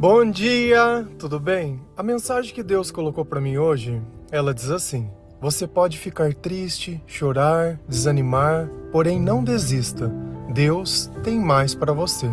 Bom dia, tudo bem? A mensagem que Deus colocou para mim hoje, ela diz assim: Você pode ficar triste, chorar, desanimar, porém não desista. Deus tem mais para você.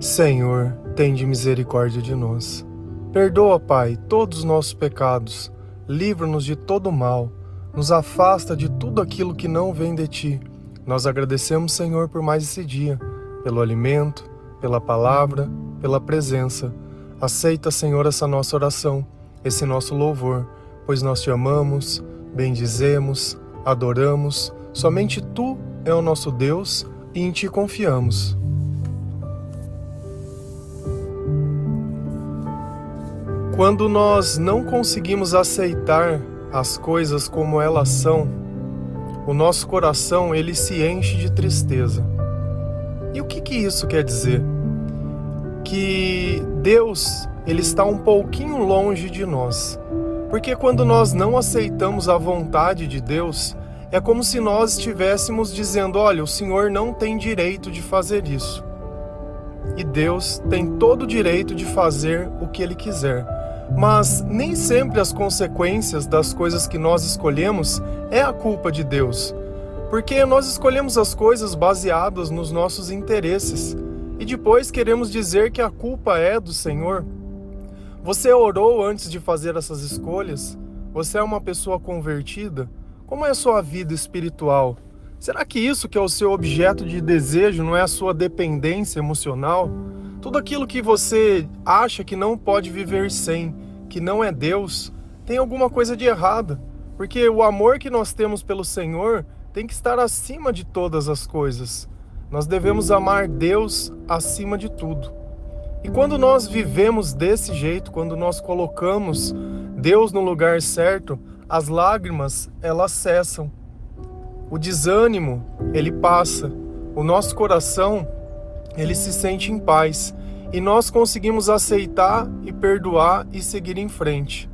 Senhor, tende misericórdia de nós. Perdoa, Pai, todos os nossos pecados. Livra-nos de todo mal. Nos afasta de tudo aquilo que não vem de ti. Nós agradecemos, Senhor, por mais esse dia, pelo alimento, pela palavra, pela presença. Aceita, Senhor, essa nossa oração, esse nosso louvor, pois nós te amamos, bendizemos, adoramos. Somente tu é o nosso Deus e em ti confiamos. Quando nós não conseguimos aceitar as coisas como elas são, o nosso coração ele se enche de tristeza. E o que, que isso quer dizer? Que Deus ele está um pouquinho longe de nós. Porque quando nós não aceitamos a vontade de Deus, é como se nós estivéssemos dizendo: olha, o Senhor não tem direito de fazer isso. E Deus tem todo o direito de fazer o que Ele quiser. Mas nem sempre as consequências das coisas que nós escolhemos é a culpa de Deus. Porque nós escolhemos as coisas baseadas nos nossos interesses e depois queremos dizer que a culpa é do Senhor? Você orou antes de fazer essas escolhas? Você é uma pessoa convertida? Como é a sua vida espiritual? Será que isso que é o seu objeto de desejo não é a sua dependência emocional? Tudo aquilo que você acha que não pode viver sem, que não é Deus, tem alguma coisa de errada. Porque o amor que nós temos pelo Senhor tem que estar acima de todas as coisas. Nós devemos amar Deus acima de tudo. E quando nós vivemos desse jeito, quando nós colocamos Deus no lugar certo, as lágrimas elas cessam. O desânimo, ele passa. O nosso coração, ele se sente em paz e nós conseguimos aceitar e perdoar e seguir em frente.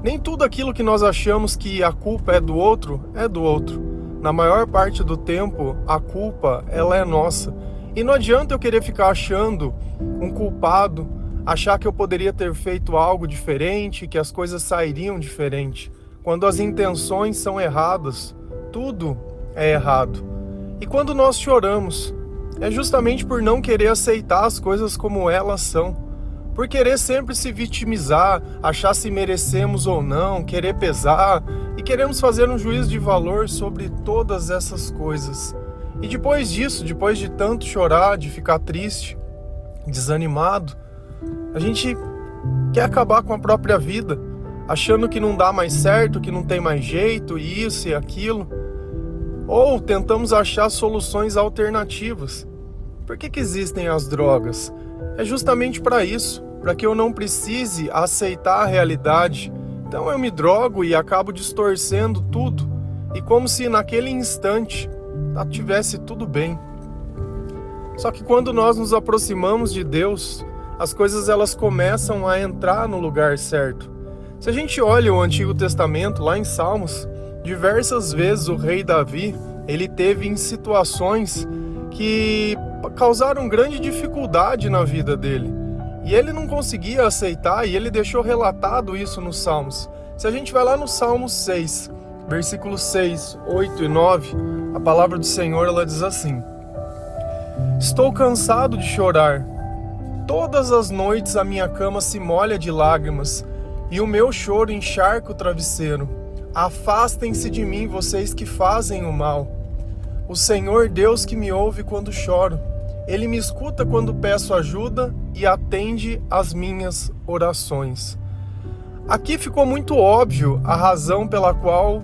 Nem tudo aquilo que nós achamos que a culpa é do outro é do outro na maior parte do tempo, a culpa ela é nossa. E não adianta eu querer ficar achando um culpado, achar que eu poderia ter feito algo diferente, que as coisas sairiam diferente. Quando as intenções são erradas, tudo é errado. E quando nós choramos, é justamente por não querer aceitar as coisas como elas são por querer sempre se vitimizar, achar se merecemos ou não, querer pesar e queremos fazer um juízo de valor sobre todas essas coisas. E depois disso, depois de tanto chorar, de ficar triste, desanimado, a gente quer acabar com a própria vida, achando que não dá mais certo, que não tem mais jeito, isso e aquilo. Ou tentamos achar soluções alternativas. Por que, que existem as drogas? É justamente para isso para que eu não precise aceitar a realidade. Então eu me drogo e acabo distorcendo tudo, e como se naquele instante tá, tivesse tudo bem. Só que quando nós nos aproximamos de Deus, as coisas elas começam a entrar no lugar certo. Se a gente olha o Antigo Testamento lá em Salmos, diversas vezes o rei Davi, ele teve em situações que causaram grande dificuldade na vida dele. E ele não conseguia aceitar e ele deixou relatado isso nos Salmos. Se a gente vai lá no Salmo 6, versículos 6, 8 e 9, a palavra do Senhor ela diz assim: Estou cansado de chorar. Todas as noites a minha cama se molha de lágrimas e o meu choro encharca o travesseiro. Afastem-se de mim, vocês que fazem o mal. O Senhor Deus que me ouve quando choro ele me escuta quando peço ajuda e atende às minhas orações. Aqui ficou muito óbvio a razão pela qual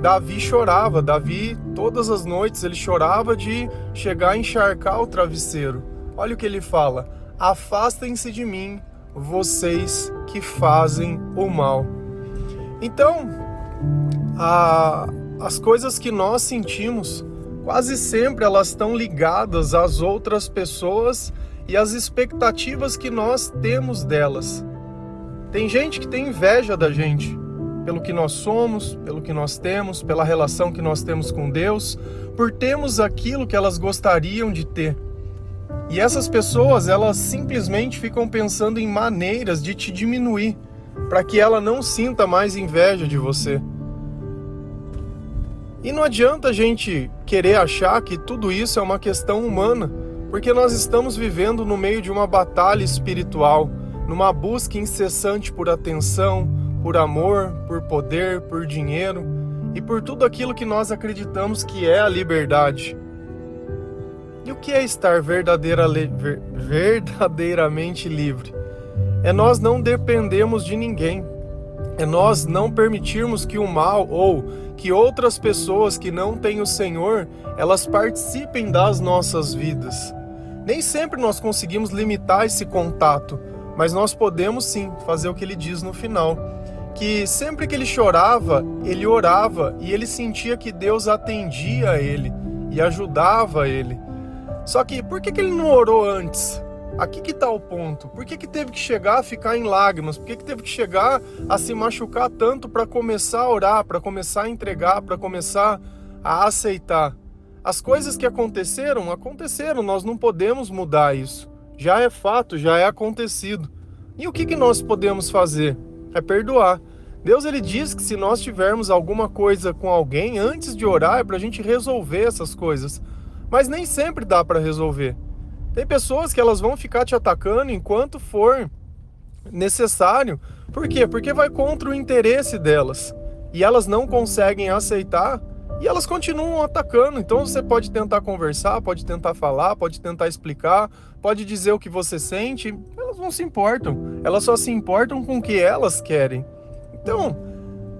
Davi chorava. Davi, todas as noites, ele chorava de chegar a encharcar o travesseiro. Olha o que ele fala: Afastem-se de mim, vocês que fazem o mal. Então, a, as coisas que nós sentimos quase sempre elas estão ligadas às outras pessoas e às expectativas que nós temos delas. Tem gente que tem inveja da gente, pelo que nós somos, pelo que nós temos, pela relação que nós temos com Deus, por termos aquilo que elas gostariam de ter. E essas pessoas, elas simplesmente ficam pensando em maneiras de te diminuir, para que ela não sinta mais inveja de você. E não adianta a gente querer achar que tudo isso é uma questão humana, porque nós estamos vivendo no meio de uma batalha espiritual, numa busca incessante por atenção, por amor, por poder, por dinheiro e por tudo aquilo que nós acreditamos que é a liberdade. E o que é estar verdadeira, ver, verdadeiramente livre? É nós não dependemos de ninguém. É nós não permitirmos que o mal ou que outras pessoas que não têm o Senhor, elas participem das nossas vidas. Nem sempre nós conseguimos limitar esse contato, mas nós podemos sim fazer o que ele diz no final que sempre que ele chorava, ele orava e ele sentia que Deus atendia a ele e ajudava ele. Só que por que, que ele não orou antes? Aqui que está o ponto. Por que, que teve que chegar a ficar em lágrimas? Por que, que teve que chegar a se machucar tanto para começar a orar, para começar a entregar, para começar a aceitar? As coisas que aconteceram, aconteceram, nós não podemos mudar isso. Já é fato, já é acontecido. E o que, que nós podemos fazer? É perdoar. Deus ele diz que se nós tivermos alguma coisa com alguém antes de orar é para a gente resolver essas coisas, mas nem sempre dá para resolver. Tem pessoas que elas vão ficar te atacando enquanto for necessário. Por quê? Porque vai contra o interesse delas e elas não conseguem aceitar e elas continuam atacando. Então você pode tentar conversar, pode tentar falar, pode tentar explicar, pode dizer o que você sente. Elas não se importam. Elas só se importam com o que elas querem. Então,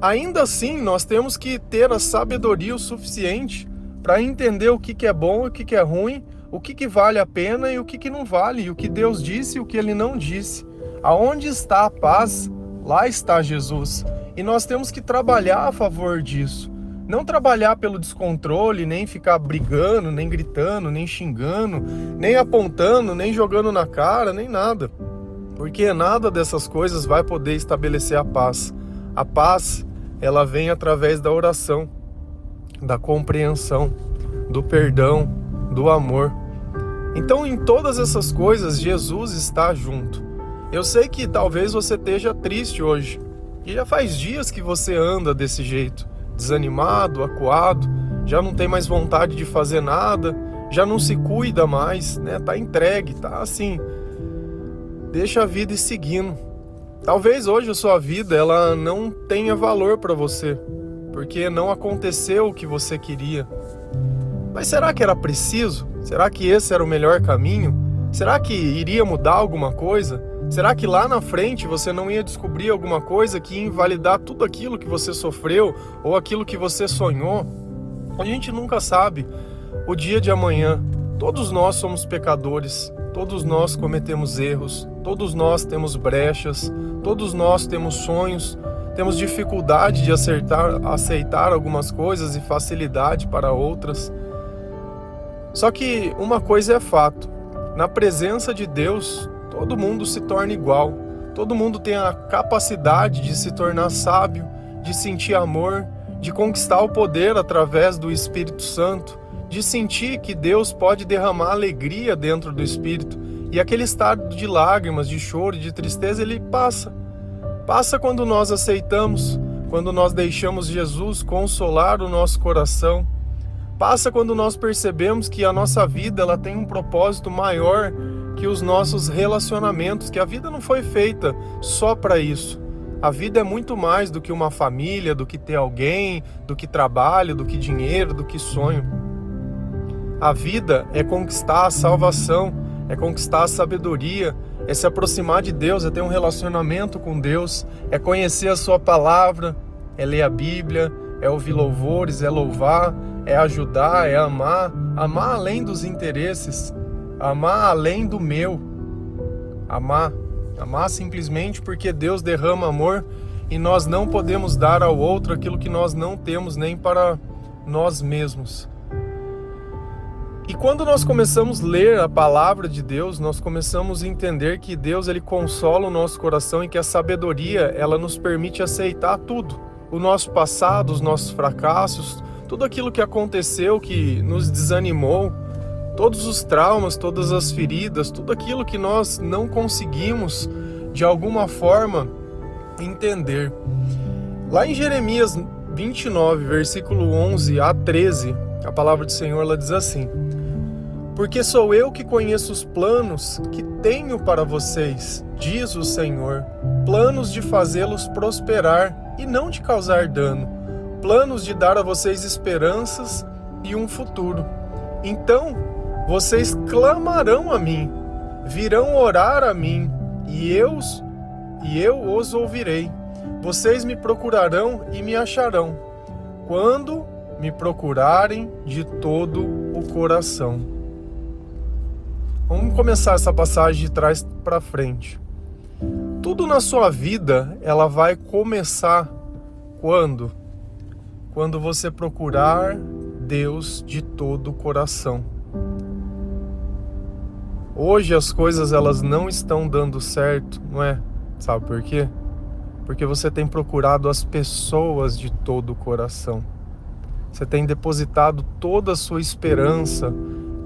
ainda assim, nós temos que ter a sabedoria o suficiente para entender o que, que é bom e o que, que é ruim, o que, que vale a pena e o que, que não vale, e o que Deus disse e o que ele não disse. Aonde está a paz, lá está Jesus. E nós temos que trabalhar a favor disso. Não trabalhar pelo descontrole, nem ficar brigando, nem gritando, nem xingando, nem apontando, nem jogando na cara, nem nada. Porque nada dessas coisas vai poder estabelecer a paz. A paz, ela vem através da oração, da compreensão, do perdão, do amor. Então, em todas essas coisas, Jesus está junto. Eu sei que talvez você esteja triste hoje, e já faz dias que você anda desse jeito, desanimado, acuado, já não tem mais vontade de fazer nada, já não se cuida mais, né? Tá entregue, tá assim. Deixa a vida ir seguindo. Talvez hoje a sua vida ela não tenha valor para você, porque não aconteceu o que você queria. Mas será que era preciso? Será que esse era o melhor caminho? Será que iria mudar alguma coisa? Será que lá na frente você não ia descobrir alguma coisa que ia invalidar tudo aquilo que você sofreu ou aquilo que você sonhou? A gente nunca sabe o dia de amanhã. Todos nós somos pecadores, todos nós cometemos erros, todos nós temos brechas, Todos nós temos sonhos, temos dificuldade de acertar, aceitar algumas coisas e facilidade para outras. Só que uma coisa é fato: na presença de Deus, todo mundo se torna igual. Todo mundo tem a capacidade de se tornar sábio, de sentir amor, de conquistar o poder através do Espírito Santo, de sentir que Deus pode derramar alegria dentro do espírito e aquele estado de lágrimas, de choro, de tristeza, ele passa. Passa quando nós aceitamos, quando nós deixamos Jesus consolar o nosso coração. Passa quando nós percebemos que a nossa vida ela tem um propósito maior que os nossos relacionamentos, que a vida não foi feita só para isso. A vida é muito mais do que uma família, do que ter alguém, do que trabalho, do que dinheiro, do que sonho. A vida é conquistar a salvação, é conquistar a sabedoria, é se aproximar de Deus, é ter um relacionamento com Deus, é conhecer a Sua palavra, é ler a Bíblia, é ouvir louvores, é louvar, é ajudar, é amar, amar além dos interesses, amar além do meu, amar, amar simplesmente porque Deus derrama amor e nós não podemos dar ao outro aquilo que nós não temos nem para nós mesmos. E quando nós começamos a ler a palavra de Deus, nós começamos a entender que Deus ele consola o nosso coração e que a sabedoria ela nos permite aceitar tudo, o nosso passado, os nossos fracassos, tudo aquilo que aconteceu que nos desanimou, todos os traumas, todas as feridas, tudo aquilo que nós não conseguimos de alguma forma entender. Lá em Jeremias 29, versículo 11 a 13, a palavra do Senhor ela diz assim: Porque sou eu que conheço os planos que tenho para vocês, diz o Senhor, planos de fazê-los prosperar e não de causar dano, planos de dar a vocês esperanças e um futuro. Então vocês clamarão a mim, virão orar a mim, e eu, e eu os ouvirei. Vocês me procurarão e me acharão, quando me procurarem de todo o coração. Vamos começar essa passagem de trás para frente. Tudo na sua vida, ela vai começar quando? Quando você procurar Deus de todo o coração. Hoje as coisas elas não estão dando certo, não é? Sabe por quê? Porque você tem procurado as pessoas de todo o coração. Você tem depositado toda a sua esperança,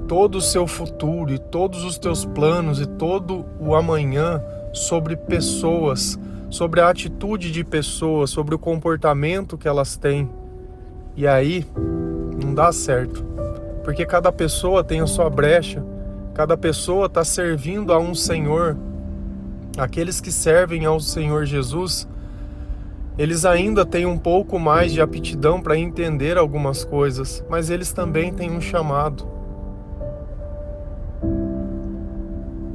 todo o seu futuro e todos os teus planos e todo o amanhã sobre pessoas, sobre a atitude de pessoas, sobre o comportamento que elas têm. E aí não dá certo, porque cada pessoa tem a sua brecha Cada pessoa está servindo a um Senhor. Aqueles que servem ao Senhor Jesus, eles ainda têm um pouco mais de aptidão para entender algumas coisas, mas eles também têm um chamado.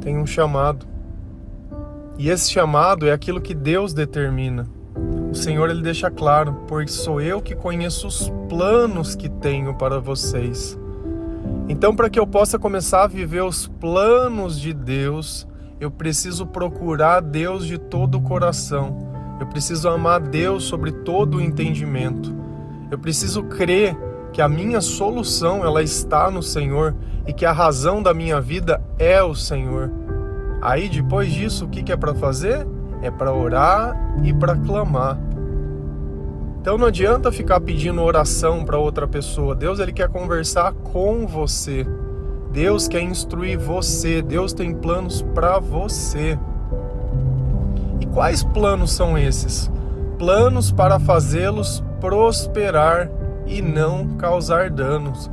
Tem um chamado. E esse chamado é aquilo que Deus determina. O Senhor ele deixa claro, pois sou eu que conheço os planos que tenho para vocês então, para que eu possa começar a viver os planos de Deus, eu preciso procurar Deus de todo o coração. Eu preciso amar Deus sobre todo o entendimento. Eu preciso crer que a minha solução ela está no Senhor e que a razão da minha vida é o Senhor. Aí depois disso, o que é para fazer? É para orar e para clamar. Então não adianta ficar pedindo oração para outra pessoa. Deus ele quer conversar com você. Deus quer instruir você. Deus tem planos para você. E quais planos são esses? Planos para fazê-los prosperar e não causar danos.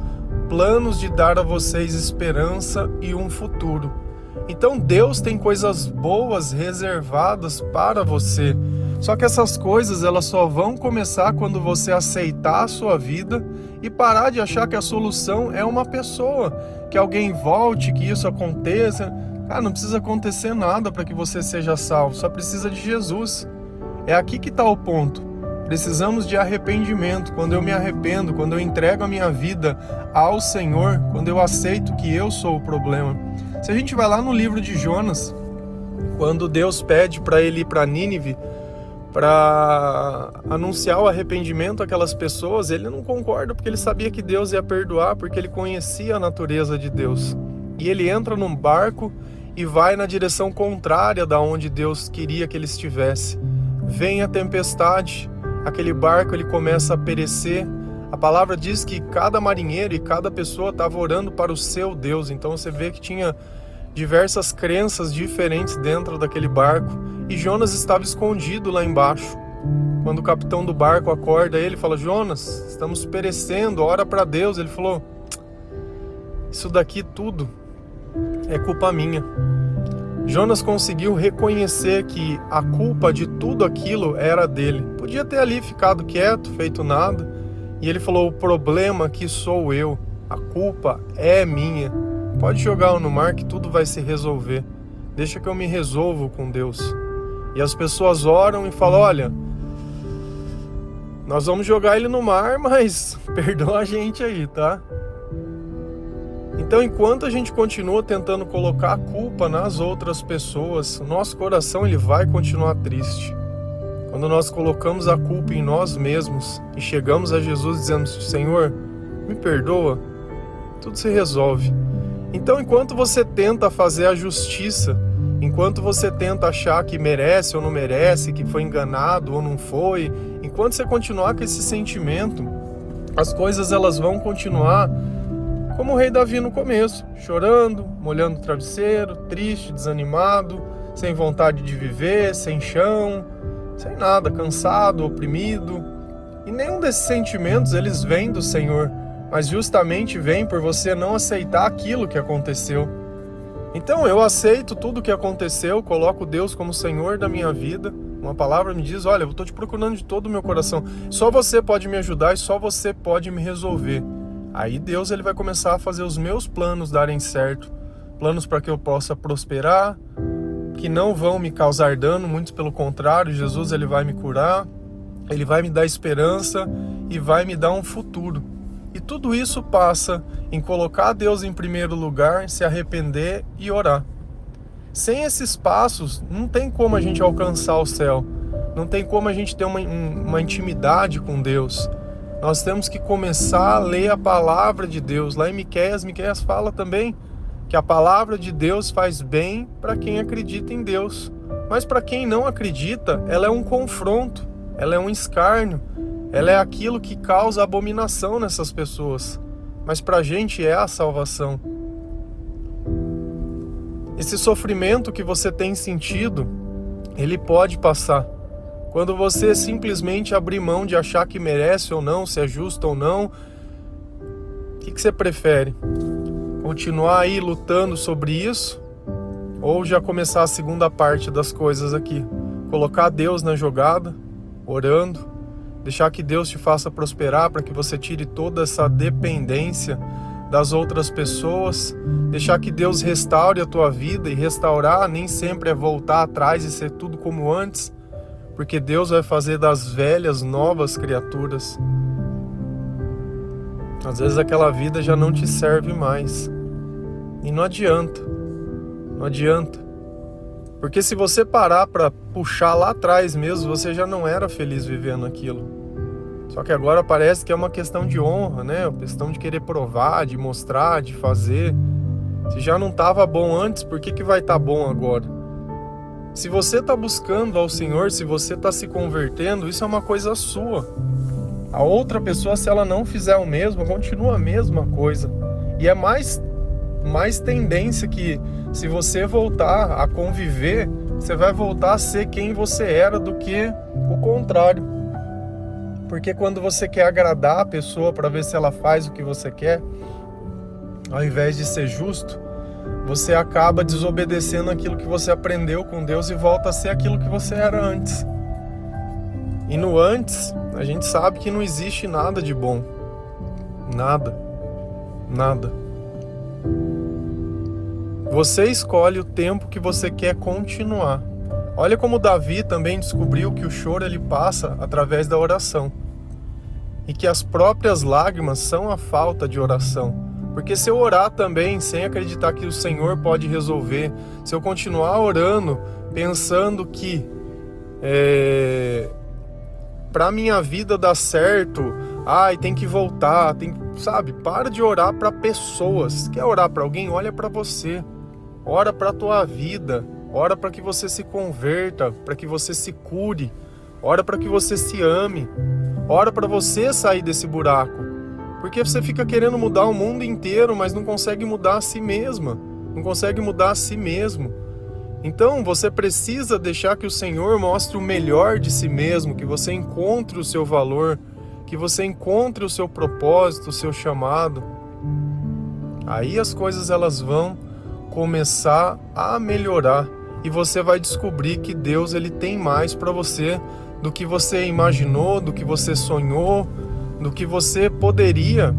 Planos de dar a vocês esperança e um futuro. Então Deus tem coisas boas reservadas para você. Só que essas coisas elas só vão começar quando você aceitar a sua vida e parar de achar que a solução é uma pessoa, que alguém volte, que isso aconteça. Cara, não precisa acontecer nada para que você seja salvo, só precisa de Jesus. É aqui que está o ponto. Precisamos de arrependimento. Quando eu me arrependo, quando eu entrego a minha vida ao Senhor, quando eu aceito que eu sou o problema. Se a gente vai lá no livro de Jonas, quando Deus pede para ele ir para Nínive, para anunciar o arrependimento àquelas pessoas, ele não concorda porque ele sabia que Deus ia perdoar, porque ele conhecia a natureza de Deus. E ele entra num barco e vai na direção contrária da onde Deus queria que ele estivesse. Vem a tempestade, aquele barco ele começa a perecer. A palavra diz que cada marinheiro e cada pessoa estava orando para o seu Deus. Então você vê que tinha diversas crenças diferentes dentro daquele barco e Jonas estava escondido lá embaixo. Quando o capitão do barco acorda ele fala: Jonas, estamos perecendo, ora para Deus. Ele falou: Isso daqui tudo é culpa minha. Jonas conseguiu reconhecer que a culpa de tudo aquilo era dele. Podia ter ali ficado quieto, feito nada. E ele falou: O problema que sou eu, a culpa é minha. Pode jogar no mar que tudo vai se resolver. Deixa que eu me resolvo com Deus. E as pessoas oram e falam: Olha, nós vamos jogar ele no mar, mas perdoa a gente aí, tá? Então, enquanto a gente continua tentando colocar a culpa nas outras pessoas, nosso coração ele vai continuar triste. Quando nós colocamos a culpa em nós mesmos e chegamos a Jesus dizendo: Senhor, me perdoa, tudo se resolve. Então, enquanto você tenta fazer a justiça, enquanto você tenta achar que merece ou não merece, que foi enganado ou não foi, enquanto você continuar com esse sentimento, as coisas elas vão continuar como o rei Davi no começo, chorando, molhando o travesseiro, triste, desanimado, sem vontade de viver, sem chão, sem nada, cansado, oprimido. E nenhum desses sentimentos eles vêm do Senhor, mas justamente vêm por você não aceitar aquilo que aconteceu. Então eu aceito tudo o que aconteceu, coloco Deus como Senhor da minha vida. Uma palavra me diz: Olha, eu estou te procurando de todo o meu coração. Só você pode me ajudar e só você pode me resolver. Aí Deus ele vai começar a fazer os meus planos darem certo, planos para que eu possa prosperar, que não vão me causar dano, muito pelo contrário, Jesus ele vai me curar, ele vai me dar esperança e vai me dar um futuro. E tudo isso passa em colocar Deus em primeiro lugar, se arrepender e orar. Sem esses passos, não tem como a gente alcançar o céu, não tem como a gente ter uma, uma intimidade com Deus nós temos que começar a ler a palavra de Deus. Lá em Miqueias, Miqueias fala também que a palavra de Deus faz bem para quem acredita em Deus. Mas para quem não acredita, ela é um confronto, ela é um escárnio, ela é aquilo que causa abominação nessas pessoas. Mas para a gente é a salvação. Esse sofrimento que você tem sentido, ele pode passar. Quando você simplesmente abrir mão de achar que merece ou não, se é justo ou não, o que, que você prefere? Continuar aí lutando sobre isso? Ou já começar a segunda parte das coisas aqui? Colocar Deus na jogada, orando, deixar que Deus te faça prosperar para que você tire toda essa dependência das outras pessoas, deixar que Deus restaure a tua vida e restaurar nem sempre é voltar atrás e ser tudo como antes porque Deus vai fazer das velhas novas criaturas. Às vezes aquela vida já não te serve mais. E não adianta. Não adianta. Porque se você parar para puxar lá atrás mesmo, você já não era feliz vivendo aquilo. Só que agora parece que é uma questão de honra, né? Uma questão de querer provar, de mostrar, de fazer. Se já não estava bom antes, por que, que vai estar tá bom agora? Se você está buscando ao Senhor, se você está se convertendo, isso é uma coisa sua. A outra pessoa, se ela não fizer o mesmo, continua a mesma coisa. E é mais, mais tendência que, se você voltar a conviver, você vai voltar a ser quem você era do que o contrário. Porque quando você quer agradar a pessoa para ver se ela faz o que você quer, ao invés de ser justo, você acaba desobedecendo aquilo que você aprendeu com Deus e volta a ser aquilo que você era antes. E no antes, a gente sabe que não existe nada de bom. Nada. Nada. Você escolhe o tempo que você quer continuar. Olha como Davi também descobriu que o choro ele passa através da oração. E que as próprias lágrimas são a falta de oração. Porque se eu orar também sem acreditar que o Senhor pode resolver, se eu continuar orando pensando que é, para minha vida dar certo, ai, tem que voltar, tem, sabe? Para de orar para pessoas. Quer orar para alguém? Olha para você. Ora para tua vida. Ora para que você se converta, para que você se cure. Ora para que você se ame. Ora para você sair desse buraco. Porque você fica querendo mudar o mundo inteiro, mas não consegue mudar a si mesma, não consegue mudar a si mesmo. Então você precisa deixar que o Senhor mostre o melhor de si mesmo, que você encontre o seu valor, que você encontre o seu propósito, o seu chamado. Aí as coisas elas vão começar a melhorar e você vai descobrir que Deus ele tem mais para você do que você imaginou, do que você sonhou, do que você poderia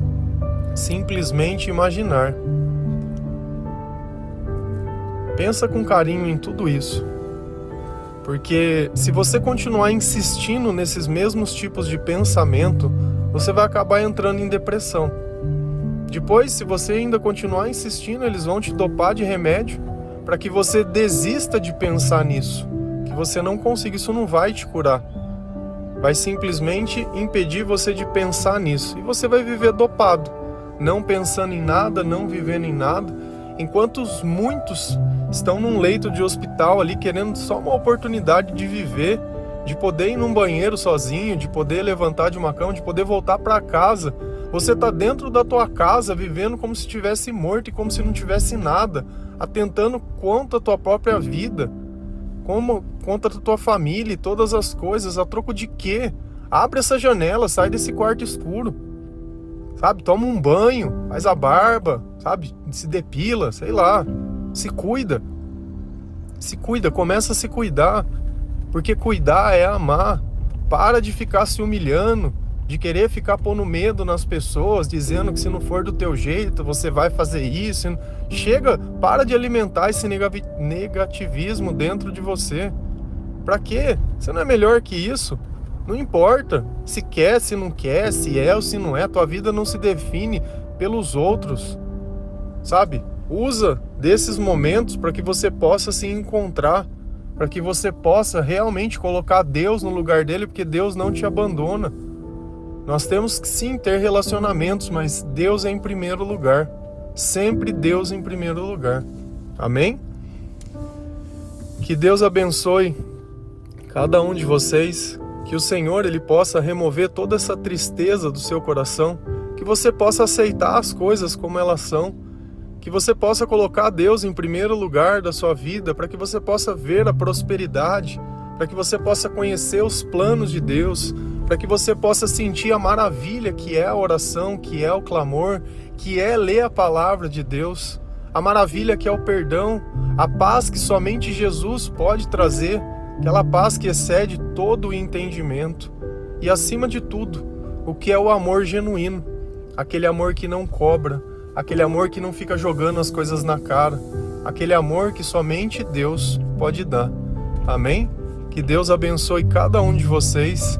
simplesmente imaginar. Pensa com carinho em tudo isso. Porque se você continuar insistindo nesses mesmos tipos de pensamento, você vai acabar entrando em depressão. Depois, se você ainda continuar insistindo, eles vão te dopar de remédio para que você desista de pensar nisso, que você não consiga, isso não vai te curar vai simplesmente impedir você de pensar nisso. E você vai viver dopado, não pensando em nada, não vivendo em nada, enquanto muitos estão num leito de hospital ali querendo só uma oportunidade de viver, de poder ir num banheiro sozinho, de poder levantar de uma cama, de poder voltar para casa. Você está dentro da tua casa, vivendo como se estivesse morto e como se não tivesse nada, atentando contra a tua própria vida, como contra a tua família e todas as coisas, a troco de quê? Abre essa janela, sai desse quarto escuro. Sabe? Toma um banho, faz a barba, sabe? Se depila, sei lá. Se cuida. Se cuida, começa a se cuidar. Porque cuidar é amar. Para de ficar se humilhando, de querer ficar pondo medo nas pessoas, dizendo que se não for do teu jeito, você vai fazer isso. Chega, para de alimentar esse negativismo dentro de você. Para quê? Você não é melhor que isso. Não importa se quer, se não quer, se é ou se não é, tua vida não se define pelos outros. Sabe? Usa desses momentos para que você possa se encontrar, para que você possa realmente colocar Deus no lugar dele, porque Deus não te abandona. Nós temos que sim ter relacionamentos, mas Deus é em primeiro lugar. Sempre Deus em primeiro lugar. Amém? Que Deus abençoe cada um de vocês, que o Senhor ele possa remover toda essa tristeza do seu coração, que você possa aceitar as coisas como elas são, que você possa colocar Deus em primeiro lugar da sua vida, para que você possa ver a prosperidade, para que você possa conhecer os planos de Deus, para que você possa sentir a maravilha que é a oração, que é o clamor, que é ler a palavra de Deus, a maravilha que é o perdão, a paz que somente Jesus pode trazer, aquela paz que excede todo o entendimento, e acima de tudo, o que é o amor genuíno, aquele amor que não cobra, aquele amor que não fica jogando as coisas na cara, aquele amor que somente Deus pode dar. Amém? Que Deus abençoe cada um de vocês